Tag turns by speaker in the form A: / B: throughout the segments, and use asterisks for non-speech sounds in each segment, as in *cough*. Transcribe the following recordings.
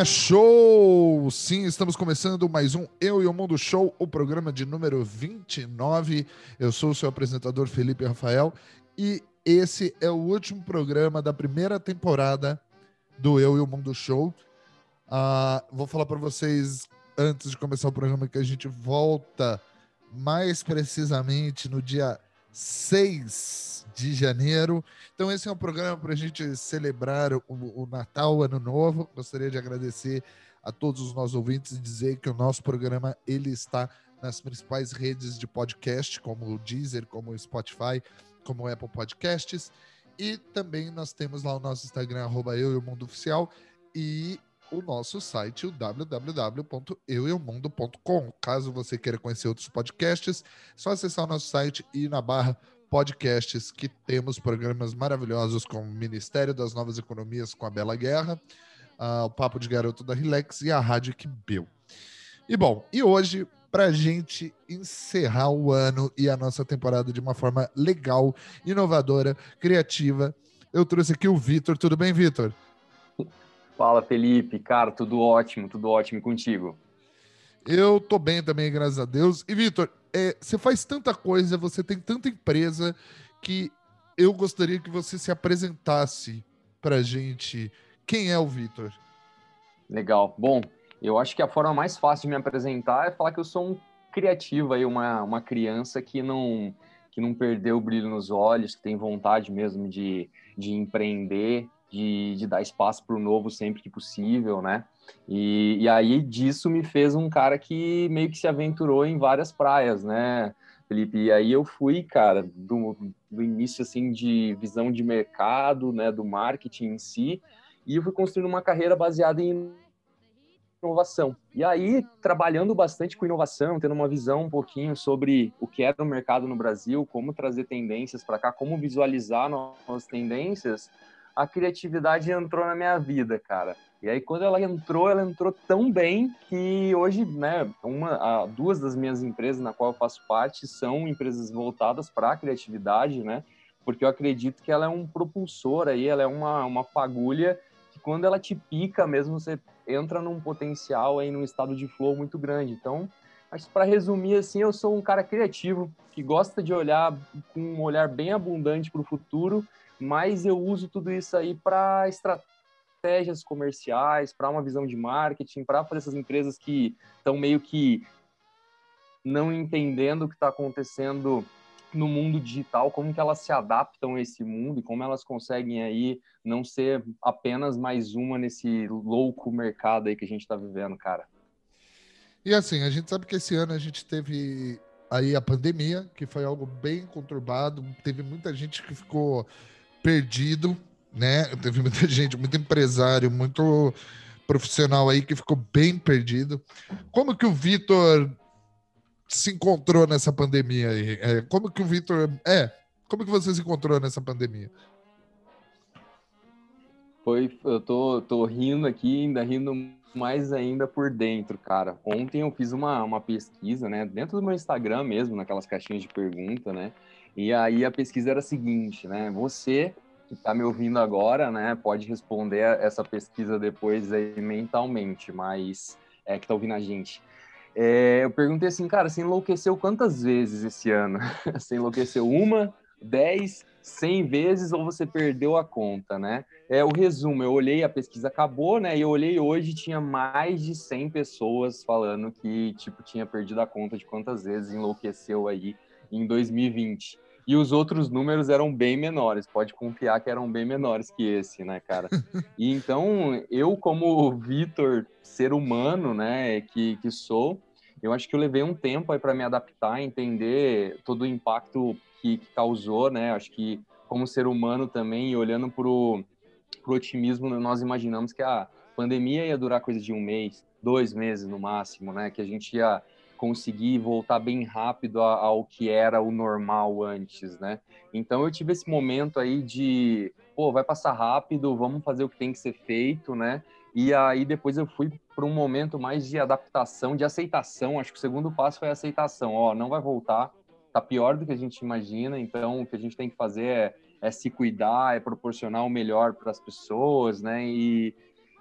A: Galerinha, show! Sim, estamos começando mais um Eu e o Mundo Show, o programa de número 29. Eu sou o seu apresentador Felipe Rafael e esse é o último programa da primeira temporada do Eu e o Mundo Show. Uh, vou falar para vocês antes de começar o programa que a gente volta mais precisamente no dia 6 de janeiro. Então, esse é um programa para a gente celebrar o, o Natal, o Ano Novo. Gostaria de agradecer a todos os nossos ouvintes e dizer que o nosso programa ele está nas principais redes de podcast, como o Deezer, como o Spotify, como o Apple Podcasts. E também nós temos lá o nosso Instagram, arroba eu e o mundo oficial, e o nosso site, o www.eueomundo.com. Caso você queira conhecer outros podcasts, é só acessar o nosso site e ir na barra podcasts, que temos programas maravilhosos como o Ministério das Novas Economias com a Bela Guerra, uh, o Papo de Garoto da Relax e a Rádio Quibeu. E bom, e hoje, para gente encerrar o ano e a nossa temporada de uma forma legal, inovadora, criativa, eu trouxe aqui o Vitor. Tudo bem, Vitor?
B: Fala, Felipe. Cara, tudo ótimo, tudo ótimo contigo.
A: Eu tô bem também, graças a Deus. E, Vitor, é, você faz tanta coisa, você tem tanta empresa que eu gostaria que você se apresentasse pra gente. Quem é o Vitor?
B: Legal. Bom, eu acho que a forma mais fácil de me apresentar é falar que eu sou um criativo aí, uma, uma criança que não que não perdeu o brilho nos olhos, que tem vontade mesmo de, de empreender, de, de dar espaço para o novo sempre que possível, né? E, e aí disso me fez um cara que meio que se aventurou em várias praias, né, Felipe? E aí eu fui, cara, do, do início assim de visão de mercado, né, do marketing em si, e eu fui construindo uma carreira baseada em inovação. E aí, trabalhando bastante com inovação, tendo uma visão um pouquinho sobre o que era o mercado no Brasil, como trazer tendências para cá, como visualizar novas tendências, a criatividade entrou na minha vida, cara. E aí, quando ela entrou, ela entrou tão bem que hoje, né, uma, duas das minhas empresas na qual eu faço parte são empresas voltadas para a criatividade, né? Porque eu acredito que ela é um propulsor aí, ela é uma, uma fagulha que quando ela te pica mesmo, você entra num potencial aí, num estado de flow muito grande. Então, que para resumir assim, eu sou um cara criativo que gosta de olhar com um olhar bem abundante para o futuro, mas eu uso tudo isso aí para estratégia estratégias comerciais, para uma visão de marketing, para essas empresas que estão meio que não entendendo o que está acontecendo no mundo digital, como que elas se adaptam a esse mundo e como elas conseguem aí não ser apenas mais uma nesse louco mercado aí que a gente está vivendo, cara.
A: E assim, a gente sabe que esse ano a gente teve aí a pandemia, que foi algo bem conturbado, teve muita gente que ficou perdido, né? Teve muita *laughs* gente, muito empresário, muito profissional aí que ficou bem perdido. Como que o Vitor se encontrou nessa pandemia aí? É, como que o Vitor. É, como que você se encontrou nessa pandemia?
B: Foi, eu tô, tô rindo aqui, ainda rindo mais ainda por dentro, cara. Ontem eu fiz uma, uma pesquisa, né, dentro do meu Instagram mesmo, naquelas caixinhas de pergunta, né, e aí a pesquisa era a seguinte, né, você que está me ouvindo agora, né, pode responder essa pesquisa depois aí mentalmente, mas é que está ouvindo a gente. É, eu perguntei assim, cara, você enlouqueceu quantas vezes esse ano? *laughs* você enlouqueceu uma, dez, cem vezes ou você perdeu a conta, né? É o resumo. Eu olhei, a pesquisa acabou, né? E eu olhei hoje tinha mais de 100 pessoas falando que tipo tinha perdido a conta de quantas vezes enlouqueceu aí em 2020 e os outros números eram bem menores. Pode confiar que eram bem menores que esse, né, cara? E então, eu, como Vitor, ser humano, né, que, que sou, eu acho que eu levei um tempo aí para me adaptar, entender todo o impacto que, que, causou, né? Acho que, como ser humano também, olhando para o otimismo, nós imaginamos que a pandemia ia durar coisa de um mês, dois meses no máximo, né? Que a gente ia conseguir voltar bem rápido ao que era o normal antes, né? Então eu tive esse momento aí de, pô, vai passar rápido, vamos fazer o que tem que ser feito, né? E aí depois eu fui para um momento mais de adaptação, de aceitação. Acho que o segundo passo foi a aceitação. Ó, não vai voltar, tá pior do que a gente imagina. Então o que a gente tem que fazer é, é se cuidar, é proporcionar o melhor para as pessoas, né? E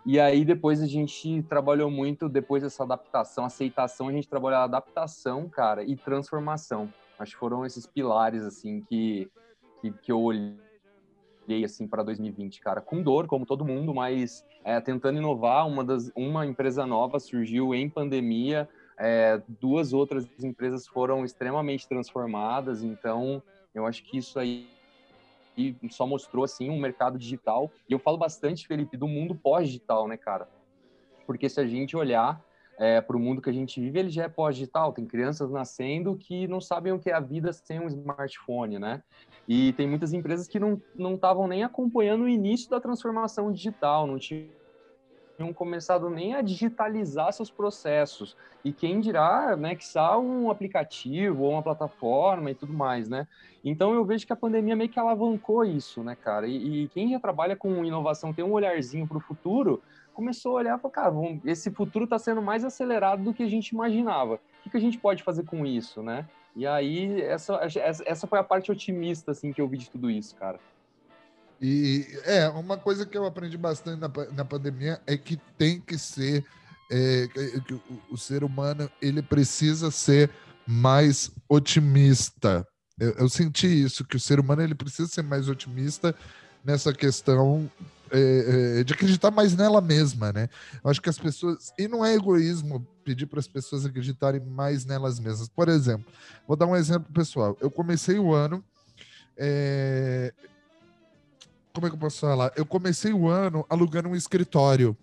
B: E aí depois a gente trabalhou muito, depois dessa adaptação, aceitação, a gente trabalhou adaptação, cara, e transformação. Acho que foram esses pilares, assim, que, que, que eu olhei, assim, para 2020, cara. Com dor, como todo mundo, mas é, tentando inovar. Uma, das, uma empresa nova surgiu em pandemia, é, duas outras empresas foram extremamente transformadas, então eu acho que isso aí só mostrou assim um mercado digital. E eu falo bastante, Felipe, do mundo pós-digital, né, cara? Porque se a gente olhar é, para o mundo que a gente vive, ele já é pós-digital. Tem crianças nascendo que não sabem o que é a vida sem um smartphone, né? E tem muitas empresas que não estavam nem acompanhando o início da transformação digital, não tinham tinham começado nem a digitalizar seus processos. E quem dirá, né, que só um aplicativo ou uma plataforma e tudo mais, né? Então eu vejo que a pandemia meio que alavancou isso, né, cara? E, e quem já trabalha com inovação, tem um olharzinho para o futuro, começou a olhar e falou, cara, vamos, esse futuro está sendo mais acelerado do que a gente imaginava. O que, que a gente pode fazer com isso, né? E aí, essa, essa foi a parte otimista, assim, que eu vi de tudo isso, cara.
A: E é, uma coisa que eu aprendi bastante na, na pandemia é que tem que ser é, que o, o, ser humano ele precisa ser mais otimista. Eu, eu, senti isso, que o ser humano ele precisa ser mais otimista nessa questão é, é, de acreditar mais nela mesma, né? Eu acho que as pessoas. E não é egoísmo pedir para as pessoas acreditarem mais nelas mesmas. Por exemplo, vou dar um exemplo pessoal. Eu comecei o ano. É, como é que eu posso falar? Eu comecei o ano alugando um escritório,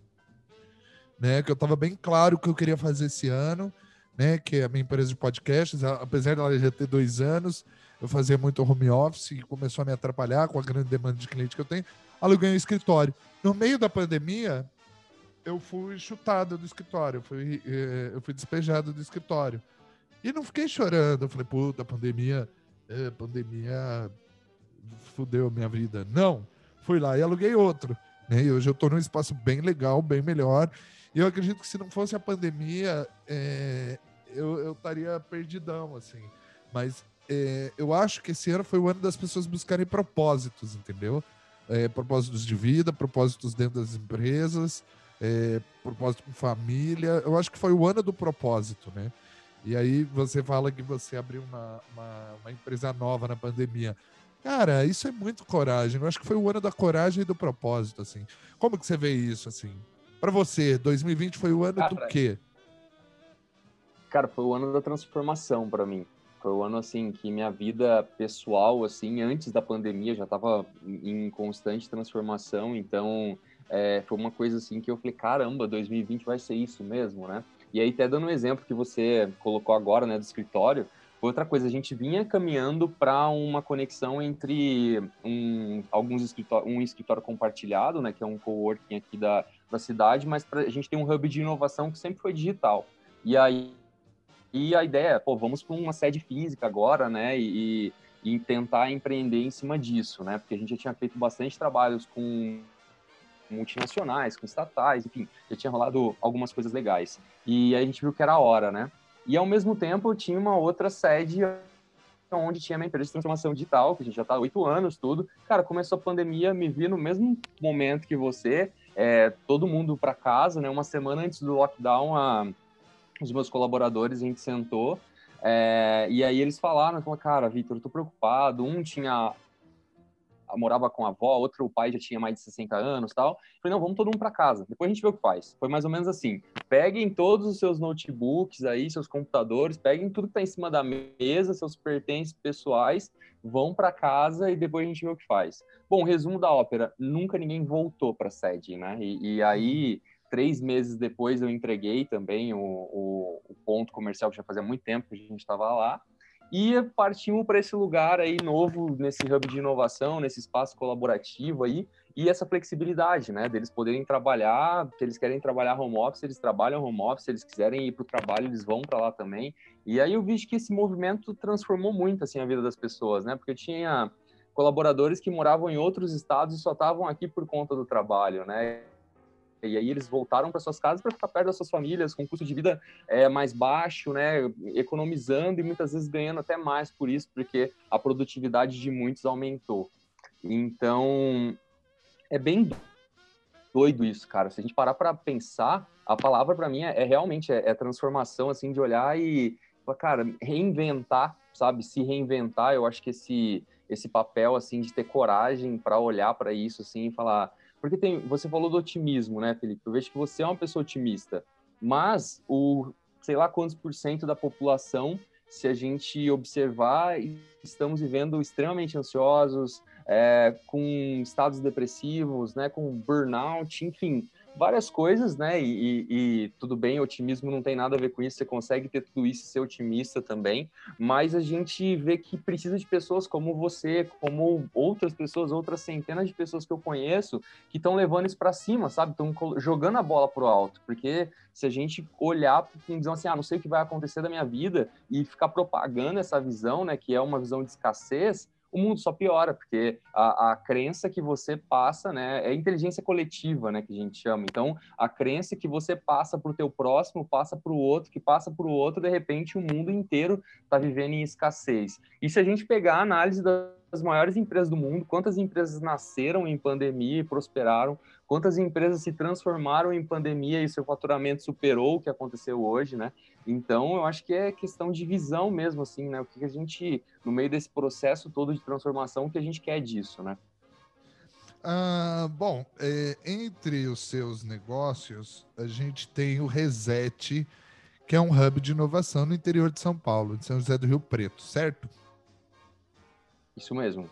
A: né? Que eu estava bem claro que eu queria fazer esse ano, né? Que é a minha empresa de podcasts, apesar dela já ter dois anos, eu fazia muito home office e começou a me atrapalhar com a grande demanda de cliente que eu tenho. Aluguei um escritório. No meio da pandemia, eu fui chutado do escritório, eu fui, eh, eu fui despejado do escritório. E não fiquei chorando. Eu falei, puta, pandemia, é, pandemia fudeu a minha vida. Não fui lá e aluguei outro. Né? E hoje eu estou num espaço bem legal, bem melhor. E eu acredito que se não fosse a pandemia, é, eu estaria perdidão, assim. Mas é, eu acho que esse ano foi o ano das pessoas buscarem propósitos, entendeu? É, propósitos de vida, propósitos dentro das empresas, é, propósito com família. Eu acho que foi o ano do propósito, né? E aí você fala que você abriu uma, uma, uma empresa nova na pandemia. Cara, isso é muito coragem. Eu acho que foi o ano da coragem e do propósito, assim. Como que você vê isso, assim? Para você, 2020 foi o ano do quê?
B: Cara, foi o ano da transformação para mim. Foi o ano, assim, que minha vida pessoal, assim, antes da pandemia, já estava em constante transformação. Então, é, foi uma coisa, assim, que eu falei, caramba, 2020 vai ser isso mesmo, né? E aí, até dando um exemplo que você colocou agora, né, do escritório, Outra coisa, a gente vinha caminhando para uma conexão entre um, alguns escritório, um escritório compartilhado, né, que é um coworking aqui da, da cidade, mas pra, a gente tem um hub de inovação que sempre foi digital. E aí e a ideia é, pô, vamos para uma sede física agora, né, e, e tentar empreender em cima disso, né, porque a gente já tinha feito bastante trabalhos com multinacionais, com estatais, enfim, já tinha rolado algumas coisas legais. E aí a gente viu que era a hora, né? E ao mesmo tempo tinha uma outra sede onde tinha minha empresa de transformação digital, que a gente já está há oito anos, tudo. Cara, começou a pandemia, me vi no mesmo momento que você, é, todo mundo para casa, né? Uma semana antes do lockdown, a, os meus colaboradores, a gente sentou, é, e aí eles falaram, falaram, cara, Vitor, eu tô preocupado. Um tinha morava com a avó, outro pai já tinha mais de 60 anos tal. Falei, não, vamos todo mundo para casa, depois a gente vê o que faz. Foi mais ou menos assim: peguem todos os seus notebooks aí, seus computadores, peguem tudo que está em cima da mesa, seus pertences pessoais, vão para casa e depois a gente vê o que faz. Bom, resumo da ópera: nunca ninguém voltou para a sede, né? E, e, aí. Três meses depois eu entreguei também o, o, o ponto comercial que já fazia muito tempo que a gente estava lá e partimos para esse lugar aí novo, nesse hub de inovação, nesse espaço colaborativo aí, e essa flexibilidade, né, deles poderem trabalhar, se eles querem trabalhar home office, eles trabalham home office, se eles quiserem ir para o trabalho, eles vão para lá também. E aí eu vi que esse movimento transformou muito, assim, a vida das pessoas, né, porque tinha colaboradores que moravam em outros estados e só estavam aqui por conta do trabalho, né, e aí eles voltaram para suas casas para ficar perto das suas famílias, com custo de vida é, mais baixo, né, economizando e muitas vezes ganhando até mais por isso, porque a produtividade de muitos aumentou. Então, é bem doido isso, cara. Se a gente parar para pensar, a palavra para mim é, é realmente é, é, transformação, assim, de olhar e, cara, reinventar, sabe? Se reinventar. Eu acho que esse esse papel assim de ter coragem para olhar para isso, assim, e falar, porque tem, você falou do otimismo, né, Felipe? Eu vejo que você é uma pessoa otimista, mas o sei lá quantos por cento da população, se a gente observar, estamos vivendo extremamente ansiosos, é, com estados depressivos, né, com burnout, enfim, várias coisas, né? E, e, e, tudo bem, otimismo não tem nada a ver com isso, você consegue ter tudo isso e ser otimista também, mas a gente vê que precisa de pessoas como você, como outras pessoas, outras centenas de pessoas que eu conheço, que estão levando isso para cima, sabe? Estão jogando a bola pro alto, porque se a gente olhar com visão assim, ah, não sei o que vai acontecer da minha vida e ficar propagando essa visão, né, que é uma visão de escassez, o mundo só piora, porque a, a crença que você passa, né, é inteligência coletiva, né, que a gente chama. Então, a crença que você passa para o teu próximo, passa para o outro, que passa para o outro, de repente o mundo inteiro está vivendo em escassez. E se a gente pegar a análise das maiores empresas do mundo, quantas empresas nasceram em pandemia e prosperaram, quantas empresas se transformaram em pandemia e seu faturamento superou o que aconteceu hoje, né? Então, eu acho que é questão de visão mesmo, assim, né? O que a gente, no meio desse processo todo de transformação, o que a gente quer disso, né?
A: Ah, bom, é, entre os seus negócios, a gente tem o Reset, que é um hub de inovação no interior de São Paulo, de São José do Rio Preto, certo?
B: Isso mesmo.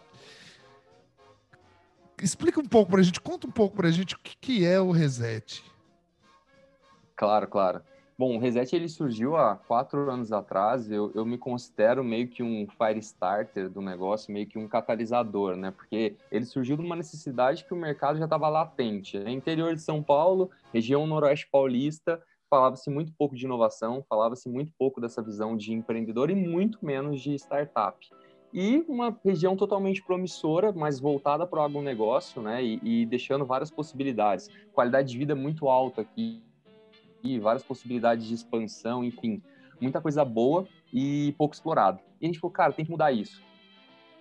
A: Explica um pouco para a gente, conta um pouco para a gente o que, que é o Reset.
B: Claro, claro. Bom, o Reset ele surgiu há quatro anos atrás. Eu, eu me considero meio que um fire starter do negócio, meio que um catalisador, né? Porque ele surgiu de uma necessidade que o mercado já estava latente. Né? Interior de São Paulo, região noroeste paulista, falava-se muito pouco de inovação, falava-se muito pouco dessa visão de empreendedor e muito menos de startup e uma região totalmente promissora, mas voltada para o agronegócio, né, e, e, deixando várias possibilidades. Qualidade de vida muito alta aqui, várias possibilidades de expansão, enfim, muita coisa boa e pouco explorado. E a gente falou, cara, tem que mudar isso,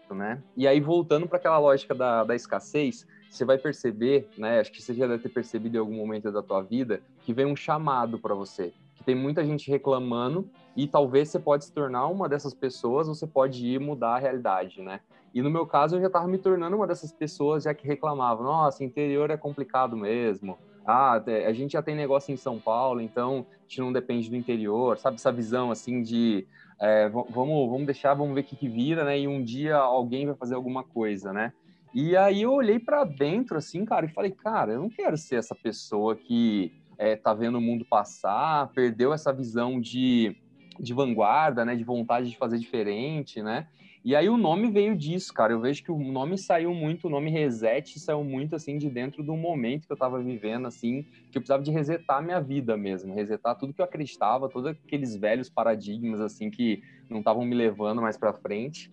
B: né? E aí, voltando para aquela lógica da, da escassez, você vai perceber, né, acho que você já deve ter percebido em algum momento da tua vida, que vem um chamado para você que tem muita gente reclamando e talvez você pode se tornar uma dessas pessoas ou você pode ir mudar a realidade, né? E no meu caso eu já estava me tornando uma dessas pessoas já que reclamavam, nossa, interior é complicado mesmo. Ah, a gente já tem negócio em São Paulo, então a gente não depende do interior, sabe essa visão assim de é, vamos, vamos deixar, vamos ver o que, que vira, né? E um dia alguém vai fazer alguma coisa, né? E aí eu olhei para dentro assim, cara, e falei, cara, eu não quero ser essa pessoa que é, tá vendo o mundo passar, perdeu essa visão de, de vanguarda, né, de vontade de fazer diferente, né? E aí o nome veio disso, cara. Eu vejo que o nome saiu muito, o nome Reset saiu muito assim de dentro do momento que eu tava vivendo, assim, que eu precisava de resetar minha vida mesmo, resetar tudo que eu acreditava, todos aqueles velhos paradigmas assim que não estavam me levando mais para frente.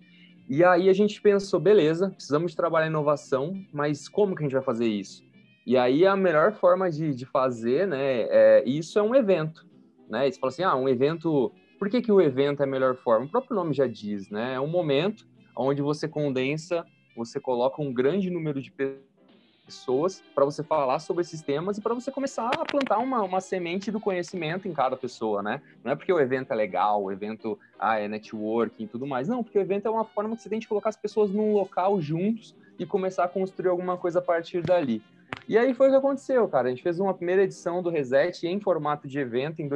B: E aí a gente pensou, beleza, precisamos trabalhar inovação, mas como que a gente vai fazer isso? E aí a melhor forma de, de fazer, né, é, isso é um evento, né? Você fala assim, ah, um evento, por que, que o evento é a melhor forma? O próprio nome já diz, né? É um momento onde você condensa, você coloca um grande número de pessoas para você falar sobre esses temas e para você começar a plantar uma, uma semente do conhecimento em cada pessoa, né? Não é porque o evento é legal, o evento ah, é networking e tudo mais. Não, porque o evento é uma forma que você tem de colocar as pessoas num local juntos e começar a construir alguma coisa a partir dali. E aí foi o que aconteceu, cara. A gente fez uma primeira edição do Reset em formato de evento em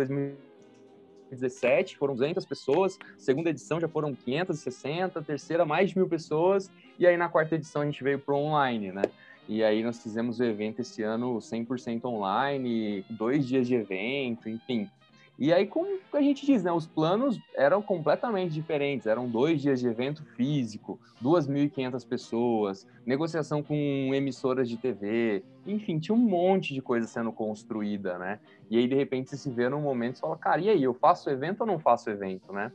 B: 2017, foram 200 pessoas. Segunda edição já foram 560, terceira mais de mil pessoas. E aí na quarta edição a gente veio para online, né? E aí nós fizemos o evento esse ano 100% online, dois dias de evento, enfim. E aí, como a gente diz, né, os planos eram completamente diferentes. Eram dois dias de evento físico, 2.500 pessoas, negociação com emissoras de TV, enfim, tinha um monte de coisa sendo construída, né? E aí, de repente, você se vê num momento e fala, cara, e aí, eu faço evento ou não faço evento, né?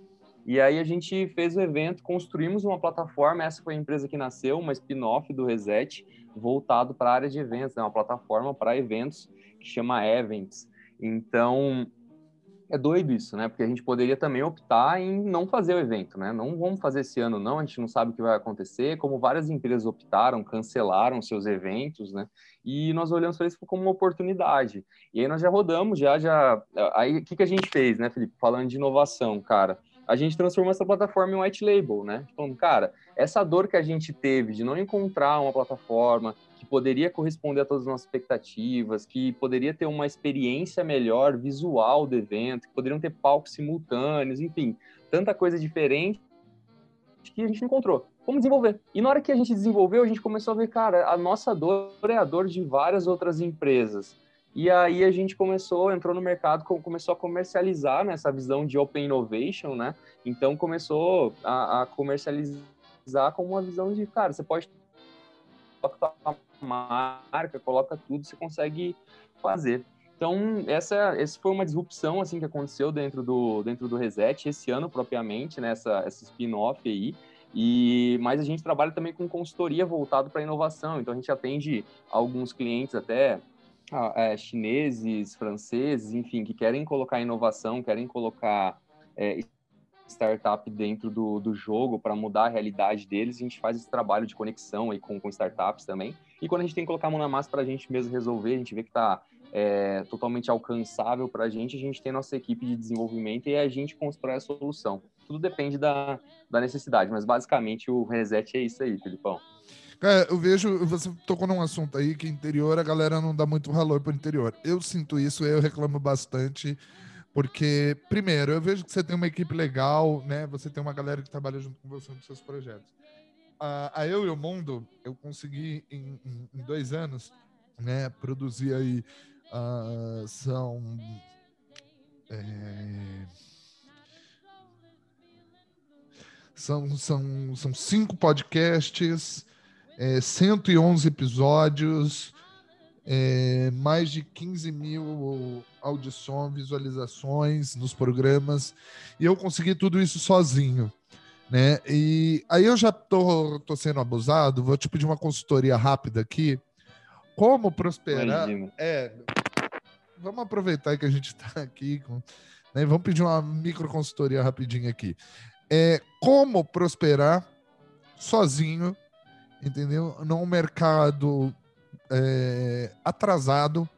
B: E aí a gente fez o evento, construímos uma plataforma, essa foi a empresa que nasceu, uma spin-off do Reset, voltado para a área de eventos, né? uma plataforma para eventos que chama Events. Então, é doido isso, né? Porque a gente poderia também optar em não fazer o evento, né? Não vamos fazer esse ano, não. A gente não sabe o que vai acontecer. Como várias empresas optaram, cancelaram seus eventos, né? E nós olhamos para isso como uma oportunidade. E aí nós já rodamos, já, já. Aí o que, que a gente fez, né, Felipe? Falando de inovação, cara. A gente transformou essa plataforma em white label, né? Falando, cara, essa dor que a gente teve de não encontrar uma plataforma, que poderia corresponder a todas as nossas expectativas, que poderia ter uma experiência melhor visual do evento, que poderiam ter palcos simultâneos, enfim, tanta coisa diferente que a gente encontrou. Vamos desenvolver. E na hora que a gente desenvolveu, a gente começou a ver, cara, a nossa dor é a dor de várias outras empresas. E aí a gente começou, entrou no mercado, começou a comercializar nessa né, visão de open innovation, né? Então começou a, a comercializar com uma visão de, cara, você pode coloca marca, coloca tudo, você consegue fazer. Então, essa, essa foi uma disrupção assim que aconteceu dentro do, dentro do Reset esse ano propriamente, nessa né, essa spin-off aí. E mas a gente trabalha também com consultoria voltado para inovação. Então a gente atende alguns clientes até ah, é, chineses, franceses, enfim, que querem colocar inovação, querem colocar é, startup dentro do, do jogo para mudar a realidade deles. A gente faz esse trabalho de conexão aí com, com startups também. E quando a gente tem que colocar a mão na massa para a gente mesmo resolver, a gente vê que está é, totalmente alcançável para a gente, a gente tem nossa equipe de desenvolvimento e a gente constrói a solução. Tudo depende da, da necessidade, mas basicamente o reset é isso aí, Filipão.
A: Cara, eu vejo, você tocou num assunto aí que interior a galera não dá muito valor para o interior. Eu sinto isso, eu reclamo bastante porque, primeiro, eu vejo que você tem uma equipe legal, né? Você tem uma galera que trabalha junto com você nos seus projetos. A, a Eu e o Mundo, eu consegui em, em, em dois anos, né? Produzir aí, uh, são... É, são, são, são cinco podcasts, é, 111 episódios, é, mais de 15 mil audições, visualizações nos programas, e eu consegui tudo isso sozinho. Né? E aí eu já tô, tô sendo abusado, vou te pedir uma consultoria rápida aqui. Como prosperar? É, vamos aproveitar que a gente está aqui, com, né? vamos pedir uma micro consultoria rapidinho aqui. É, como prosperar sozinho, entendeu? Num mercado é, atrasado,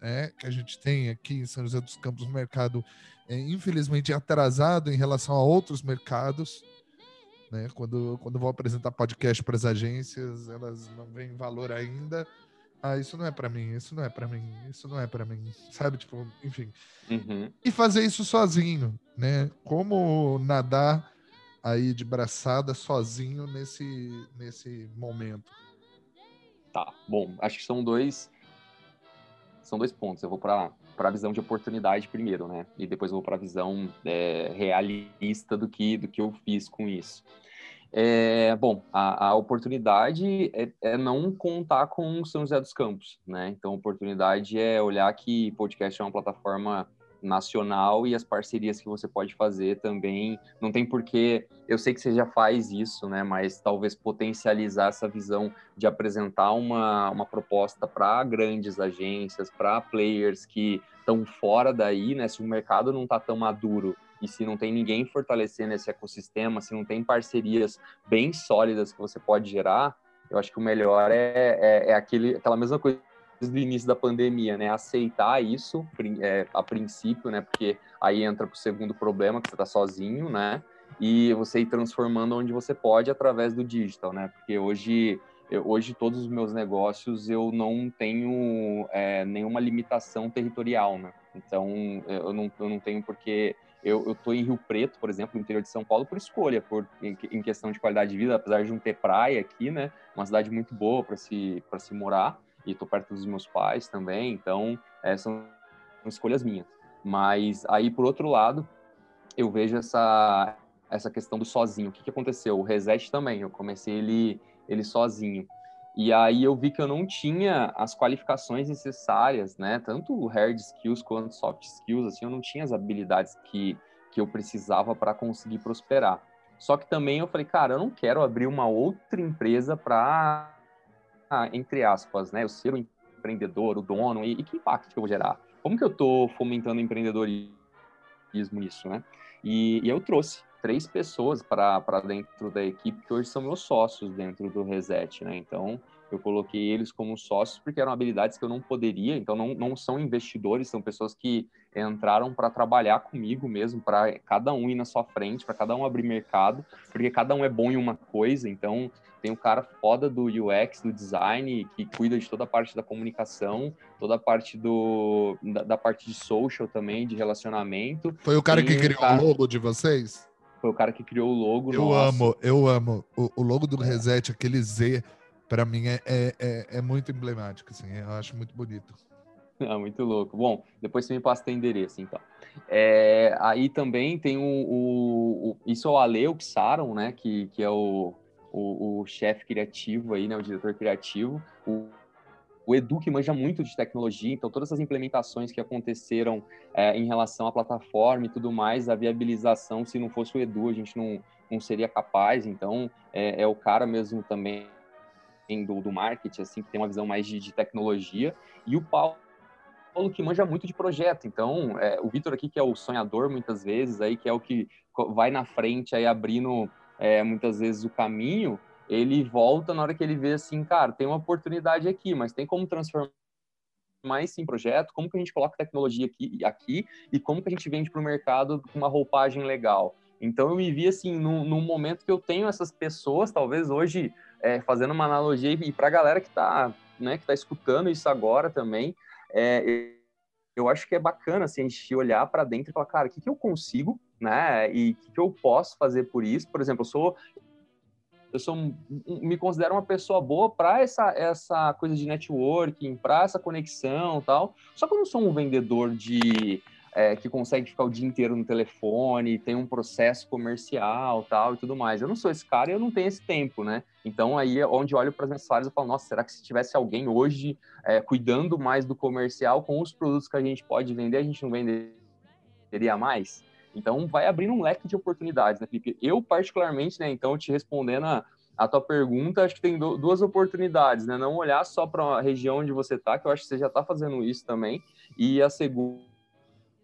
A: é, que a gente tem aqui em São José dos Campos, um mercado é, infelizmente atrasado em relação a outros mercados. Né? Quando, quando vou apresentar podcast para as agências, elas não veem valor ainda. Ah, isso não é para mim, isso não é para mim, isso não é para mim, sabe? Tipo, enfim.
B: Uhum.
A: E fazer isso sozinho, né? Como nadar aí de braçada sozinho nesse, nesse momento.
B: Tá, bom, acho que são dois são dois pontos. Eu vou para a visão de oportunidade primeiro, né? E depois eu vou para a visão é, realista do que do que eu fiz com isso. É, bom, a, a oportunidade é, é, não contar com São José dos Campos, né? Então, oportunidade é olhar que podcast é uma plataforma nacional e as parcerias que você pode fazer também. Não tem porquê, eu sei que você já faz isso, né? Mas talvez potencializar essa visão de apresentar uma, uma proposta para grandes agências, para players que estão fora daí, né? Se o mercado não está tão maduro e se não tem ninguém fortalecendo esse ecossistema, se não tem parcerias bem sólidas que você pode gerar, eu acho que o melhor é, é, é aquele, aquela mesma coisa desde o início da pandemia, né? Aceitar isso é, a princípio, né? Porque aí entra para o segundo problema, que você está sozinho, né? E você ir transformando onde você pode através do digital, né? Porque hoje, eu, hoje todos os meus negócios eu não tenho é, nenhuma limitação territorial, né? Então eu não, eu não tenho porque eu estou em Rio Preto, por exemplo, no interior de São Paulo, por escolha, por em, em, questão de qualidade de vida, apesar de não ter praia aqui, né? Uma cidade muito boa para se para se morar e estou perto dos meus pais também, então é, são escolhas minhas. Mas aí, por outro lado, eu vejo essa, essa questão do sozinho. O que, que aconteceu? O reset também, eu comecei ele, ele sozinho. E aí eu vi que eu não tinha as qualificações necessárias, né? Tanto hard skills quanto soft skills, assim, eu não tinha as habilidades que, que eu precisava para conseguir prosperar. Só que também eu falei, cara, eu não quero abrir uma outra empresa para entre aspas, né, eu ser o empreendedor, o dono, e, e que impacto que eu vou gerar? Como que eu estou fomentando empreendedorismo? isso, né? E, e eu trouxe três pessoas para dentro da equipe que hoje são meus sócios dentro do Reset, né? Então, eu coloquei eles como sócios porque eram habilidades que eu não poderia, então não, não são investidores, são pessoas que entraram para trabalhar comigo mesmo, para cada um ir na sua frente, para cada um abrir mercado, porque cada um é bom em uma coisa, então tem o um cara foda do UX, do design, que cuida de toda a parte da comunicação, toda a parte do da, da parte de social também, de relacionamento.
A: Foi o cara tem que criou cara... o logo de vocês?
B: Foi o cara que criou o logo.
A: Eu nosso. amo, eu amo. O, o logo do é. Reset, aquele Z, para mim é, é, é, é, muito emblemático, assim, eu acho muito bonito. *laughs*
B: Ah, muito louco. Bom, depois você me passa o endereço, então. É, aí também tem o, o, o, Isso é o Ale, o Xaron, né? Que, que é o, o, o chefe criativo aí, né? O diretor criativo. O, o Edu, que manja muito de tecnologia, então todas essas implementações que aconteceram é, em relação à plataforma e tudo mais, a viabilização, se não fosse o Edu, a gente não, não seria capaz. Então, é, é o cara mesmo também do, do marketing, assim, que tem uma visão mais de, de tecnologia, e o Paulo que manja muito de projeto. Então, é, o Vitor aqui, que é o sonhador muitas vezes, aí que é o que vai na frente, aí abrindo é, muitas vezes o caminho, ele volta na hora que ele vê assim, cara, tem uma oportunidade aqui, mas tem como transformar mais em projeto, como que a gente coloca tecnologia aqui, aqui e como que a gente vende para o mercado com uma roupagem legal. Então eu me vi assim, num, num momento que eu tenho essas pessoas, talvez hoje, é, fazendo uma analogia, e para a galera que está né, que tá escutando isso agora também, é, eu acho que é bacana assim, a gente olhar para dentro e falar, cara, o que, que eu consigo, né? E o que, que eu posso fazer por isso? Por exemplo, eu sou eu sou me considero uma pessoa boa para essa essa coisa de networking, para essa conexão, tal. Só que eu não sou um vendedor de é, que consegue ficar o dia inteiro no telefone, tem um processo comercial tal e tudo mais. Eu não sou esse cara e eu não tenho esse tempo, né? Então aí é onde olho para as mensagens eu falo, nossa, será que se tivesse alguém hoje é, cuidando mais do comercial com os produtos que a gente pode vender, a gente não venderia mais? Então vai abrindo um leque de oportunidades, né, Felipe? Eu particularmente, né, então te respondendo a, a tua pergunta, acho que tem duas oportunidades, né? Não olhar só para a região onde você está, que eu acho que você já está fazendo isso também, e a segunda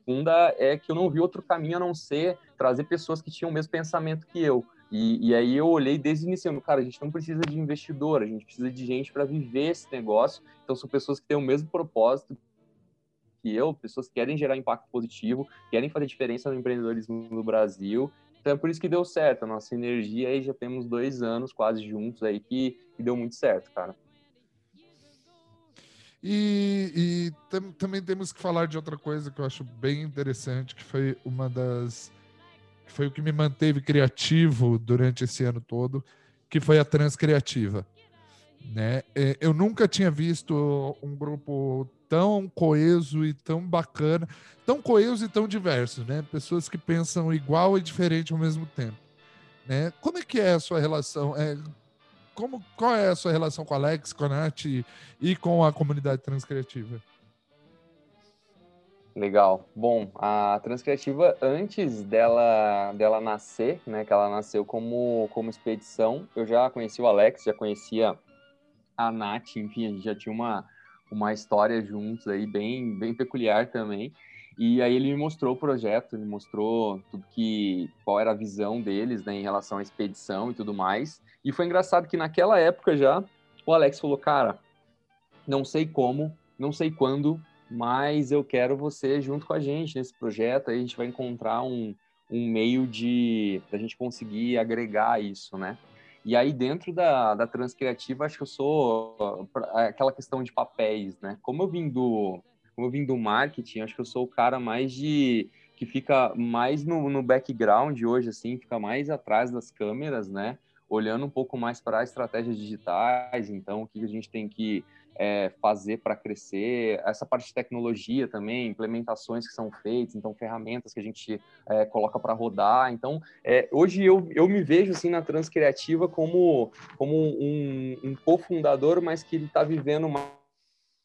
B: segunda é que eu não vi outro caminho a não ser trazer pessoas que tinham o mesmo pensamento que eu. E, e aí eu olhei desde o início, cara, a gente não precisa de investidor, a gente precisa de gente para viver esse negócio. Então são pessoas que têm o mesmo propósito que eu, pessoas que querem gerar impacto positivo, querem fazer diferença no empreendedorismo no Brasil. Então é por isso que deu certo. A nossa energia aí já temos dois anos quase juntos aí que, que deu muito certo, cara.
A: E, e tam, também temos que falar de outra coisa que eu acho bem interessante, que foi uma das. que foi o que me manteve criativo durante esse ano todo, que foi a Transcriativa. Né? É, eu nunca tinha visto um grupo tão coeso e tão bacana, tão coeso e tão diverso, né? Pessoas que pensam igual e diferente ao mesmo tempo. Né? Como é que é a sua relação? É, como, qual é a sua relação com a Alex, com a Nath e com a comunidade transcriativa?
B: Legal. Bom, a Transcriativa, antes dela, dela nascer, né, que ela nasceu como, como expedição, eu já conheci o Alex, já conhecia a Nath, enfim, a gente já tinha uma, uma história juntos aí, bem, bem peculiar também. E aí ele me mostrou o projeto, ele mostrou tudo que qual era a visão deles, né, em relação à expedição e tudo mais. E foi engraçado que naquela época já o Alex falou: "Cara, não sei como, não sei quando, mas eu quero você junto com a gente nesse projeto. Aí a gente vai encontrar um, um meio de a gente conseguir agregar isso, né? E aí, dentro da, da Transcriativa, acho que eu sou aquela questão de papéis, né? Como eu vim do, como eu vim do marketing, acho que eu sou o cara mais de que fica mais no, no background hoje, assim, fica mais atrás das câmeras, né? Olhando um pouco mais para estratégias digitais, então o que a gente tem que é, fazer para crescer, essa parte de tecnologia também, implementações que são feitas, então ferramentas que a gente é, coloca para rodar. Então, é, hoje eu, eu me vejo assim na Transcriativa como, como um, um cofundador, mas que ele está vivendo uma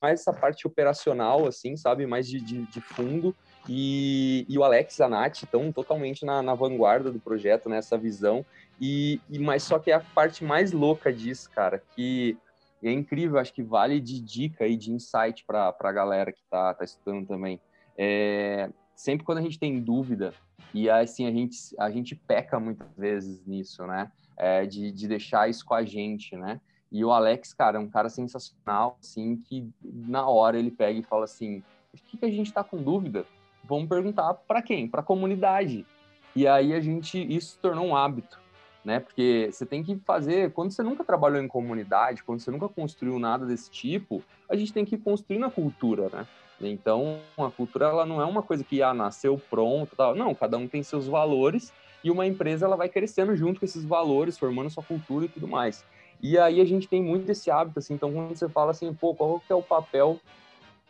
B: mais essa parte operacional, assim, sabe? Mais de, de, de fundo. E, e, o Alex e a Nath estão totalmente na, na, vanguarda do projeto, nessa né? visão. E, e mas só que é a parte mais louca disso, cara, que é incrível, acho que vale de dica e de insight para a galera que está tá estudando também. É, sempre quando a gente tem dúvida, e assim, a gente, a gente peca muitas vezes nisso, né? É, de, de deixar isso com a gente, né? E o Alex, cara, é um cara sensacional, assim, que na hora ele pega e fala assim: o que, que a gente está com dúvida? Vamos perguntar para quem? Para a comunidade. E aí a gente, isso se tornou um hábito, né? Porque você tem que fazer, quando você nunca trabalhou em comunidade, quando você nunca construiu nada desse tipo, a gente tem que construir na cultura, né? Então, a cultura ela não é uma coisa que ah, nasceu pronto, tal. Não, cada um tem seus valores e uma empresa ela vai crescendo junto com esses valores, formando sua cultura e tudo mais. E aí a gente tem muito esse hábito, assim, então quando você fala assim, pô, qual que é o papel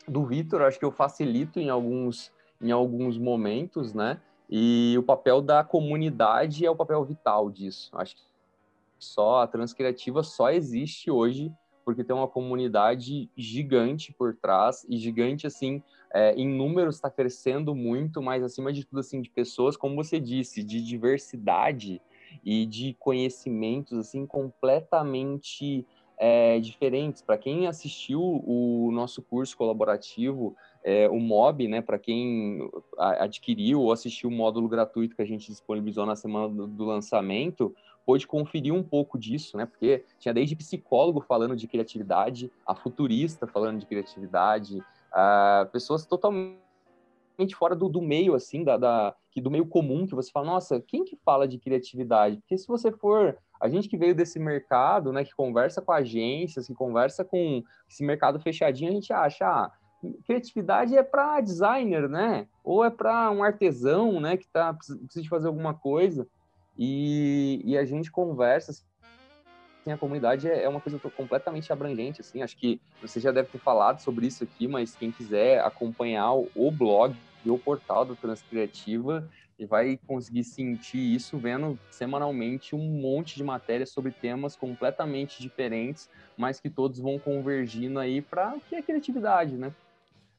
B: do Vitor? Acho que eu facilito em alguns, em alguns momentos, né? E o papel da comunidade é o papel vital disso. Acho que só a Transcriativa só existe hoje porque tem uma comunidade gigante por trás e gigante assim é, em números está crescendo muito, mas acima de tudo assim de pessoas, como você disse, de diversidade e de conhecimentos assim completamente é, diferentes. Para quem assistiu o nosso curso colaborativo, é, o MOB, né, para quem adquiriu ou assistiu o módulo gratuito que a gente disponibilizou na semana do, do lançamento, pôde conferir um pouco disso, né? Porque tinha desde psicólogo falando de criatividade, a futurista falando de criatividade, uh, pessoas totalmente fora do, do meio, assim, da, da, do meio comum, que você fala, nossa, quem que fala de criatividade? Porque se você for, a gente que veio desse mercado, né, que conversa com agências, que conversa com esse mercado fechadinho, a gente acha, ah, criatividade é para designer, né? Ou é para um artesão, né, que tá, precisa de fazer alguma coisa. E, e a gente conversa, assim, a comunidade é, é uma coisa completamente abrangente, assim, acho que você já deve ter falado sobre isso aqui, mas quem quiser acompanhar o blog e o portal do Transcriativa, vai conseguir sentir isso vendo semanalmente um monte de matérias sobre temas completamente diferentes, mas que todos vão convergindo aí para o que é criatividade, né?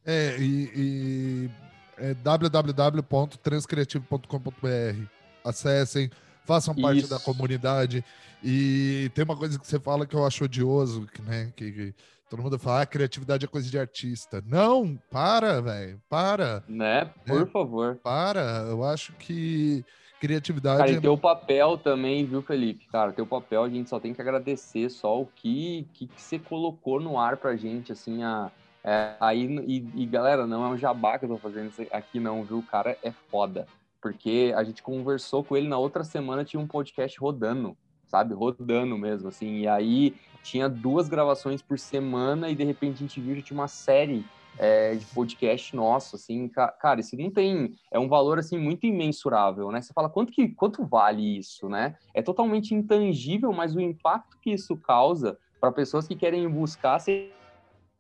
A: É, e, e é www.transcriativo.com.br. Acessem, façam parte Isso. da comunidade. E tem uma coisa que você fala que eu acho odioso, que, né? Que, que todo mundo fala, ah, criatividade é coisa de artista. Não, para, velho, para.
B: Né? Por né? favor.
A: Para, eu acho que criatividade.
B: Cara, e teu papel também, viu, Felipe? Cara, teu papel a gente só tem que agradecer só o que, que, que você colocou no ar pra gente, assim, a. É, aí, e, e, galera, não é um jabá que eu tô fazendo aqui, não, viu? O cara é foda porque a gente conversou com ele na outra semana, tinha um podcast rodando, sabe? Rodando mesmo, assim. E aí tinha duas gravações por semana e de repente a gente viu que tinha uma série é, de podcast nosso, assim, cara, isso não tem, é um valor, assim, muito imensurável, né? Você fala, quanto que, quanto vale isso, né? É totalmente intangível, mas o impacto que isso causa para pessoas que querem buscar ser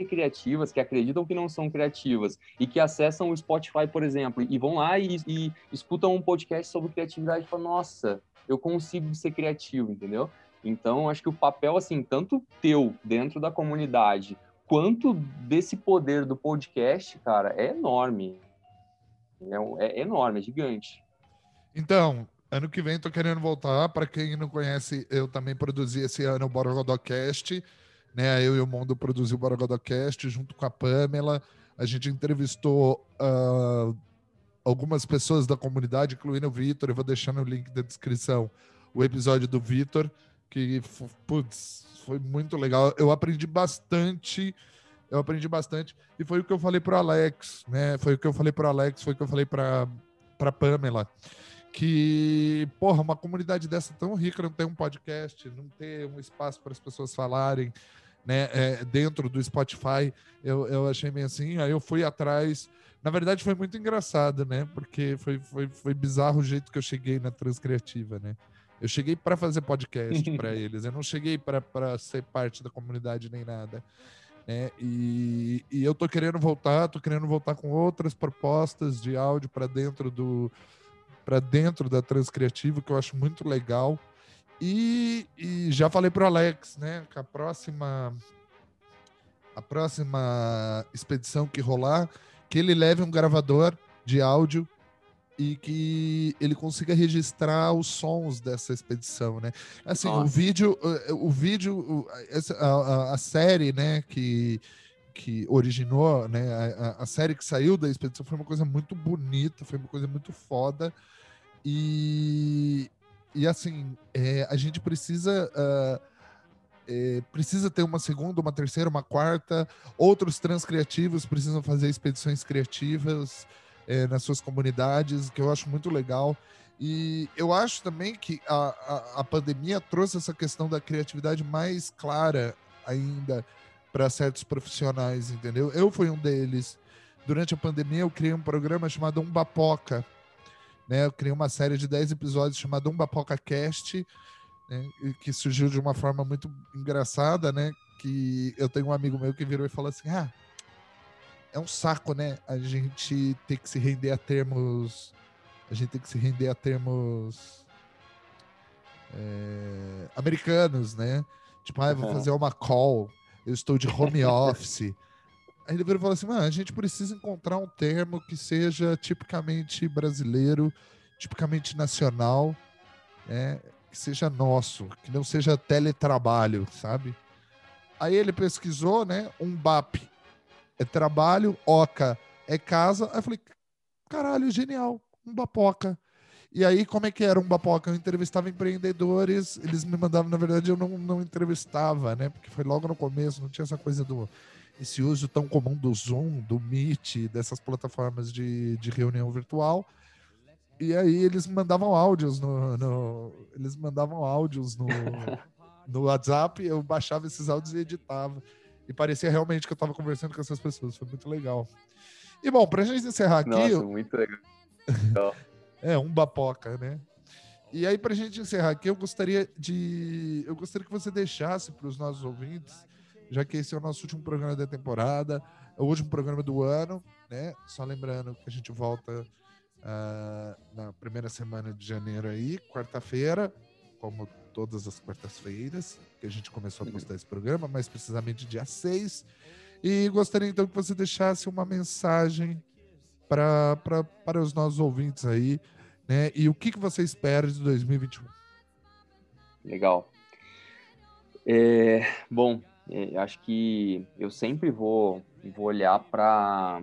B: criativas, que acreditam que não são criativas e que acessam o Spotify, por exemplo, e vão lá e, e escutam um podcast sobre criatividade e falam, nossa, eu consigo ser criativo, entendeu? Então, acho que o papel, assim, tanto teu dentro da comunidade, quanto desse poder do podcast, cara, é enorme. É, é enorme, é gigante.
A: Então, ano que vem tô querendo voltar. Para quem não conhece, eu também produzi esse ano o Borogodocast. Cast né? Eu e o Mundo produziu o Borogodocast junto com a Pamela. A gente entrevistou uh, algumas pessoas da comunidade, incluindo o Vitor. Eu vou deixar no link da descrição o episódio do Vitor, que putz, foi muito legal. Eu aprendi bastante. Eu aprendi bastante. E foi o que eu falei para Alex, né? Foi o que eu falei para Alex, foi o que eu falei para para Pamela que, porra, uma comunidade dessa tão rica não ter um podcast, não ter um espaço para as pessoas falarem, né, é, dentro do Spotify, eu, eu achei meio assim, aí eu fui atrás. Na verdade, foi muito engraçado, né? Porque foi, foi, foi bizarro o jeito que eu cheguei na Transcriativa, né? Eu cheguei para fazer podcast para *laughs* eles, eu não cheguei para ser parte da comunidade nem nada. Né? E, e eu tô querendo voltar, tô querendo voltar com outras propostas de áudio para dentro do para dentro da Transcriativa, que eu acho muito legal. E, e já falei para o Alex, né, que a próxima a próxima expedição que rolar, que ele leve um gravador de áudio e que ele consiga registrar os sons dessa expedição, né? Assim, Nossa. o vídeo, o vídeo, a, a, a, série, né, que que originou, né? A, a, série que saiu da expedição foi uma coisa muito bonita, foi uma coisa muito foda. E, e assim, é, a gente precisa. Uh, é, precisa ter uma segunda, uma terceira, uma quarta. Outros trans criativos precisam fazer expedições criativas é, nas suas comunidades, que eu acho muito legal. E eu acho também que a, a, a pandemia trouxe essa questão da criatividade mais clara ainda para certos profissionais, entendeu? Eu fui um deles. Durante a pandemia, eu criei um programa chamado Umbapoca. Né? Eu criei uma série de 10 episódios chamada Umbapoca Cast, né? que surgiu de uma forma muito engraçada, né? Que eu tenho um amigo meu que virou e falou assim: ah, é um saco, né? A gente ter que se render a termos. A gente tem que se render a termos é, americanos, né? Tipo, ah, vou fazer uma call eu estou de home *laughs* office. Aí ele falou assim: a gente precisa encontrar um termo que seja tipicamente brasileiro, tipicamente nacional, né? que seja nosso, que não seja teletrabalho, sabe? Aí ele pesquisou, né? Um BAP é trabalho, OCA é casa. Aí eu falei: caralho, genial, um BAPOCA. E aí, como é que era um Bapoca? Eu entrevistava empreendedores, eles me mandavam, na verdade, eu não, não entrevistava, né? Porque foi logo no começo, não tinha essa coisa do esse uso tão comum do Zoom, do Meet, dessas plataformas de, de reunião virtual. E aí eles mandavam áudios no, no eles mandavam áudios no, *laughs* no WhatsApp, eu baixava esses áudios e editava. E parecia realmente que eu estava conversando com essas pessoas. Foi muito legal. E bom, para a gente encerrar aqui.
B: Nossa, muito legal. *laughs*
A: É, um bapoca, né? E aí, para a gente encerrar aqui, eu gostaria de. Eu gostaria que você deixasse para os nossos ouvintes, já que esse é o nosso último programa da temporada, é o último programa do ano, né? Só lembrando que a gente volta uh, na primeira semana de janeiro aí, quarta-feira, como todas as quartas-feiras, que a gente começou a postar esse programa, mais precisamente dia 6. E gostaria então que você deixasse uma mensagem para para os nossos ouvintes aí, né? E o que, que você espera de 2021?
B: Legal. É, bom, é, acho que eu sempre vou, vou olhar para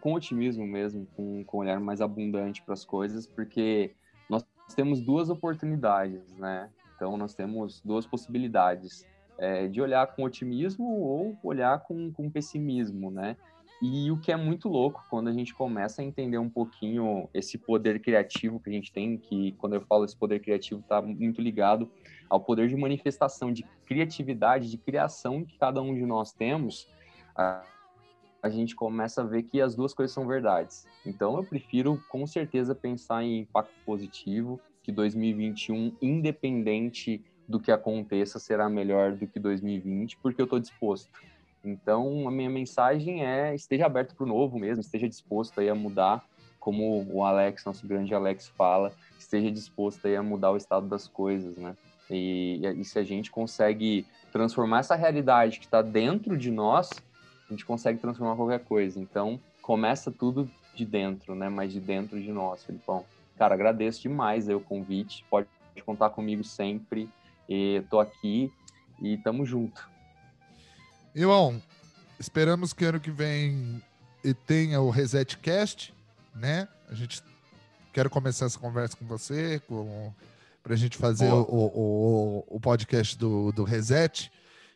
B: com otimismo mesmo, com, com um olhar mais abundante para as coisas, porque nós temos duas oportunidades, né? Então, nós temos duas possibilidades é, de olhar com otimismo ou olhar com, com pessimismo, né? E o que é muito louco quando a gente começa a entender um pouquinho esse poder criativo que a gente tem, que quando eu falo esse poder criativo está muito ligado ao poder de manifestação, de criatividade, de criação que cada um de nós temos, a, a gente começa a ver que as duas coisas são verdades. Então eu prefiro com certeza pensar em impacto positivo, que 2021, independente do que aconteça, será melhor do que 2020, porque eu estou disposto. Então, a minha mensagem é esteja aberto para o novo mesmo, esteja disposto aí a mudar, como o Alex, nosso grande Alex, fala, esteja disposto aí a mudar o estado das coisas, né? E, e se a gente consegue transformar essa realidade que está dentro de nós, a gente consegue transformar qualquer coisa. Então, começa tudo de dentro, né? Mas de dentro de nós, Filipão. Cara, agradeço demais aí o convite. Pode contar comigo sempre. E tô aqui e tamo junto.
A: Ion, esperamos que ano que vem tenha o Reset Cast, né? A gente quero começar essa conversa com você, com para a gente fazer o, o, o, podcast do, do Reset,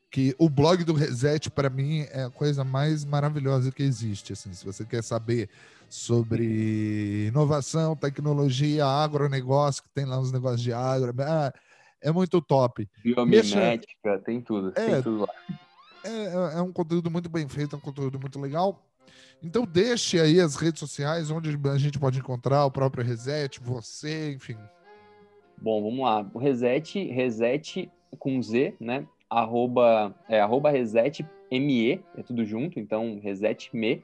A: que o blog do Reset para mim é a coisa mais maravilhosa que existe. Assim, se você quer saber sobre inovação, tecnologia, agronegócio, que tem lá uns negócios de agro, ah, é muito top.
B: Biomimética, Deixa... tem tudo, é, tem tudo lá.
A: É, é, é um conteúdo muito bem feito, é um conteúdo muito legal. Então deixe aí as redes sociais onde a gente pode encontrar o próprio Reset, você, enfim.
B: Bom, vamos lá. O Reset, Reset com Z, né? Arroba, é, arroba Reset ME, é tudo junto, então Reset Me.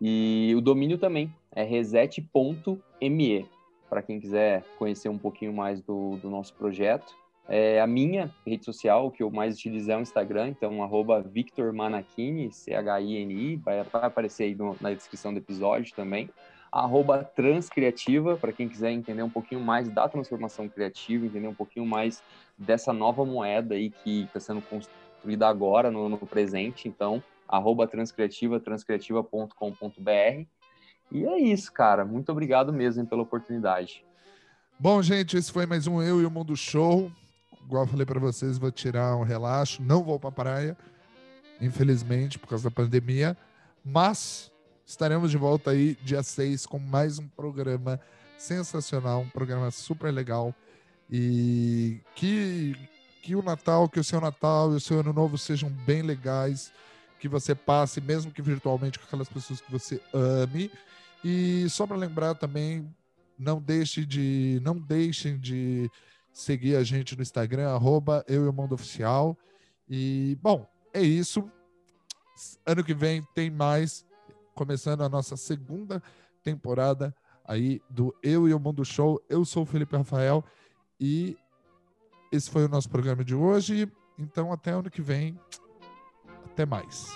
B: E o domínio também é reset.me, para quem quiser conhecer um pouquinho mais do, do nosso projeto. É, a minha rede social, que eu mais utilizo é o Instagram, então arroba Victor Manachini, C-H-I-N-I, vai, vai, aparecer aí no, na descrição do episódio também. Arroba Transcriativa, para quem quiser entender um pouquinho mais da transformação criativa, entender um pouquinho mais dessa nova moeda aí que está sendo construída agora, no, no presente. Então, arroba transcriativa, transcriativa.com.br. E é isso, cara. Muito obrigado mesmo pela oportunidade.
A: Bom, gente, esse foi mais um Eu e o Mundo Show. Igual eu falei para vocês, vou tirar um relaxo. Não vou para praia, infelizmente, por causa da pandemia. Mas estaremos de volta aí dia 6 com mais um programa sensacional, um programa super legal. E que, que o Natal, que o seu Natal e o seu Ano Novo sejam bem legais. Que você passe, mesmo que virtualmente, com aquelas pessoas que você ame. E só para lembrar também, não deixe de, não deixem de seguir a gente no Instagram, arroba eu e o mundo oficial. E, bom, é isso. Ano que vem tem mais, começando a nossa segunda temporada aí do Eu e o Mundo Show. Eu sou o Felipe Rafael e esse foi o nosso programa de hoje. Então, até ano que vem. Até mais.